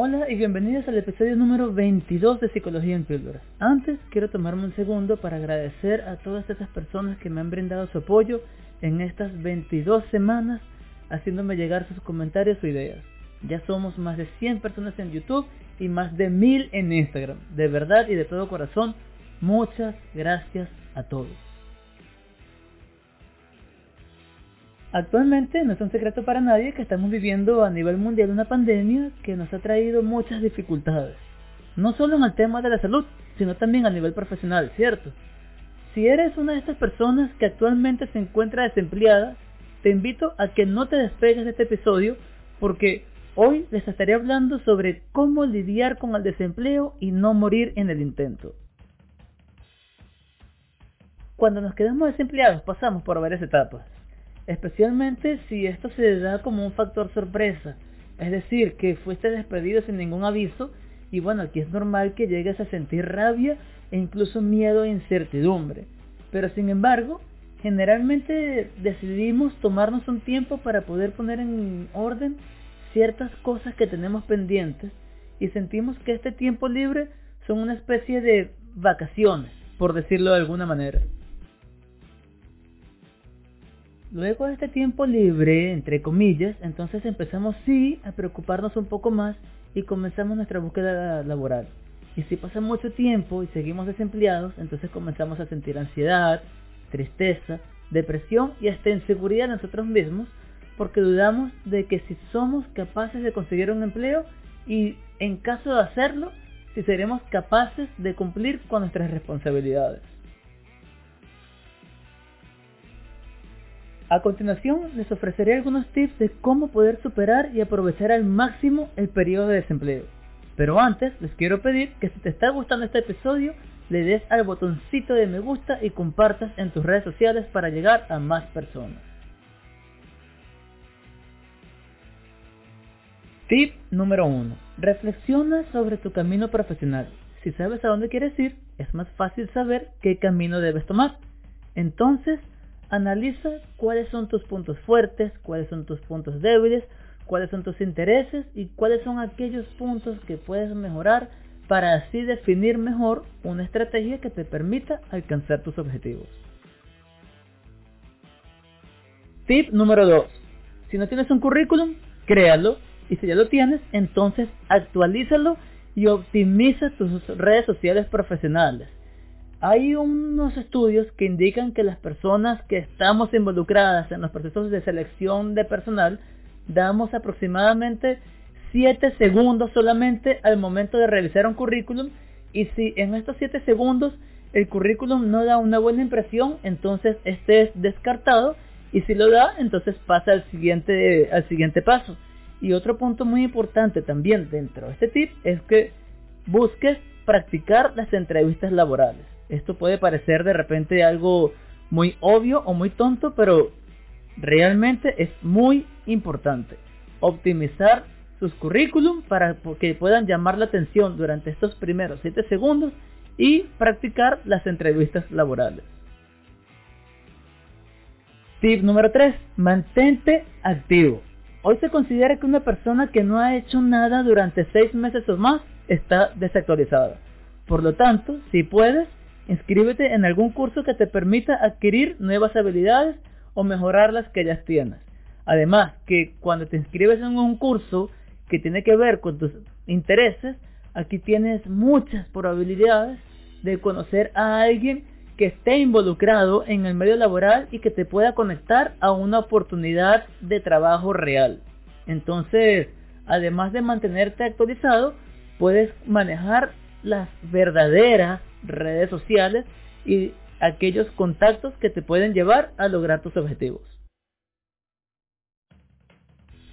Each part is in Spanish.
Hola y bienvenidos al episodio número 22 de Psicología en Píldoras. Antes quiero tomarme un segundo para agradecer a todas esas personas que me han brindado su apoyo en estas 22 semanas haciéndome llegar sus comentarios o ideas. Ya somos más de 100 personas en YouTube y más de 1000 en Instagram. De verdad y de todo corazón, muchas gracias a todos. Actualmente no es un secreto para nadie que estamos viviendo a nivel mundial una pandemia que nos ha traído muchas dificultades. No solo en el tema de la salud, sino también a nivel profesional, ¿cierto? Si eres una de estas personas que actualmente se encuentra desempleada, te invito a que no te despegues de este episodio porque hoy les estaré hablando sobre cómo lidiar con el desempleo y no morir en el intento. Cuando nos quedamos desempleados pasamos por varias etapas especialmente si esto se da como un factor sorpresa, es decir, que fuiste despedido sin ningún aviso y bueno, aquí es normal que llegues a sentir rabia e incluso miedo e incertidumbre. Pero sin embargo, generalmente decidimos tomarnos un tiempo para poder poner en orden ciertas cosas que tenemos pendientes y sentimos que este tiempo libre son una especie de vacaciones, por decirlo de alguna manera. Luego de este tiempo libre, entre comillas, entonces empezamos sí a preocuparnos un poco más y comenzamos nuestra búsqueda laboral. Y si pasa mucho tiempo y seguimos desempleados, entonces comenzamos a sentir ansiedad, tristeza, depresión y hasta inseguridad nosotros mismos porque dudamos de que si somos capaces de conseguir un empleo y en caso de hacerlo, si seremos capaces de cumplir con nuestras responsabilidades. A continuación les ofreceré algunos tips de cómo poder superar y aprovechar al máximo el periodo de desempleo. Pero antes les quiero pedir que si te está gustando este episodio, le des al botoncito de me gusta y compartas en tus redes sociales para llegar a más personas. Tip número 1. Reflexiona sobre tu camino profesional. Si sabes a dónde quieres ir, es más fácil saber qué camino debes tomar. Entonces, Analiza cuáles son tus puntos fuertes, cuáles son tus puntos débiles, cuáles son tus intereses y cuáles son aquellos puntos que puedes mejorar para así definir mejor una estrategia que te permita alcanzar tus objetivos. Tip número 2. Si no tienes un currículum, créalo y si ya lo tienes, entonces actualízalo y optimiza tus redes sociales profesionales. Hay unos estudios que indican que las personas que estamos involucradas en los procesos de selección de personal damos aproximadamente 7 segundos solamente al momento de realizar un currículum y si en estos 7 segundos el currículum no da una buena impresión, entonces este es descartado y si lo da, entonces pasa al siguiente, al siguiente paso. Y otro punto muy importante también dentro de este tip es que busques practicar las entrevistas laborales. Esto puede parecer de repente algo muy obvio o muy tonto, pero realmente es muy importante. Optimizar sus currículum para que puedan llamar la atención durante estos primeros 7 segundos y practicar las entrevistas laborales. Tip número 3. Mantente activo. Hoy se considera que una persona que no ha hecho nada durante 6 meses o más está desactualizada. Por lo tanto, si puedes, Inscríbete en algún curso que te permita adquirir nuevas habilidades o mejorar las que ya tienes. Además, que cuando te inscribes en un curso que tiene que ver con tus intereses, aquí tienes muchas probabilidades de conocer a alguien que esté involucrado en el medio laboral y que te pueda conectar a una oportunidad de trabajo real. Entonces, además de mantenerte actualizado, puedes manejar las verdaderas redes sociales y aquellos contactos que te pueden llevar a lograr tus objetivos.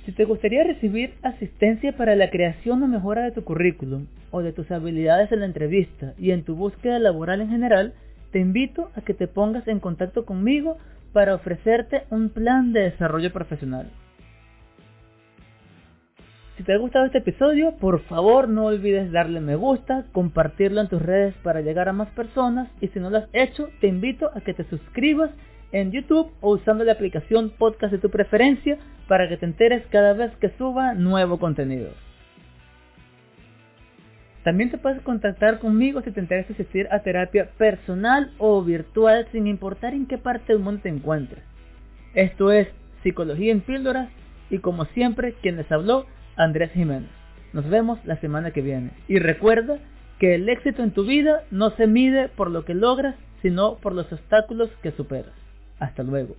Si te gustaría recibir asistencia para la creación o mejora de tu currículum o de tus habilidades en la entrevista y en tu búsqueda laboral en general, te invito a que te pongas en contacto conmigo para ofrecerte un plan de desarrollo profesional. Si te ha gustado este episodio, por favor no olvides darle me gusta, compartirlo en tus redes para llegar a más personas y si no lo has hecho, te invito a que te suscribas en YouTube o usando la aplicación podcast de tu preferencia para que te enteres cada vez que suba nuevo contenido. También te puedes contactar conmigo si te interesa asistir a terapia personal o virtual sin importar en qué parte del mundo te encuentres. Esto es Psicología en Píldoras y como siempre quien les habló, Andrés Jiménez. Nos vemos la semana que viene. Y recuerda que el éxito en tu vida no se mide por lo que logras, sino por los obstáculos que superas. Hasta luego.